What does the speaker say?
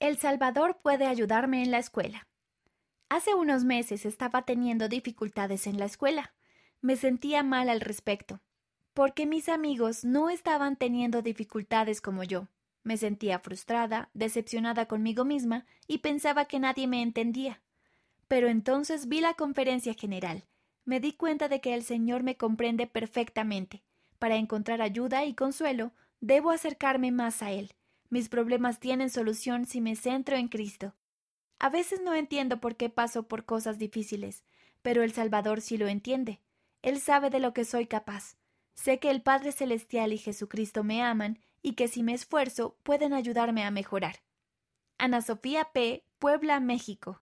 El Salvador puede ayudarme en la escuela. Hace unos meses estaba teniendo dificultades en la escuela. Me sentía mal al respecto, porque mis amigos no estaban teniendo dificultades como yo. Me sentía frustrada, decepcionada conmigo misma y pensaba que nadie me entendía. Pero entonces vi la conferencia general. Me di cuenta de que el Señor me comprende perfectamente. Para encontrar ayuda y consuelo, debo acercarme más a Él. Mis problemas tienen solución si me centro en Cristo. A veces no entiendo por qué paso por cosas difíciles, pero el Salvador sí lo entiende. Él sabe de lo que soy capaz. Sé que el Padre Celestial y Jesucristo me aman y que si me esfuerzo pueden ayudarme a mejorar. Ana Sofía P., Puebla, México.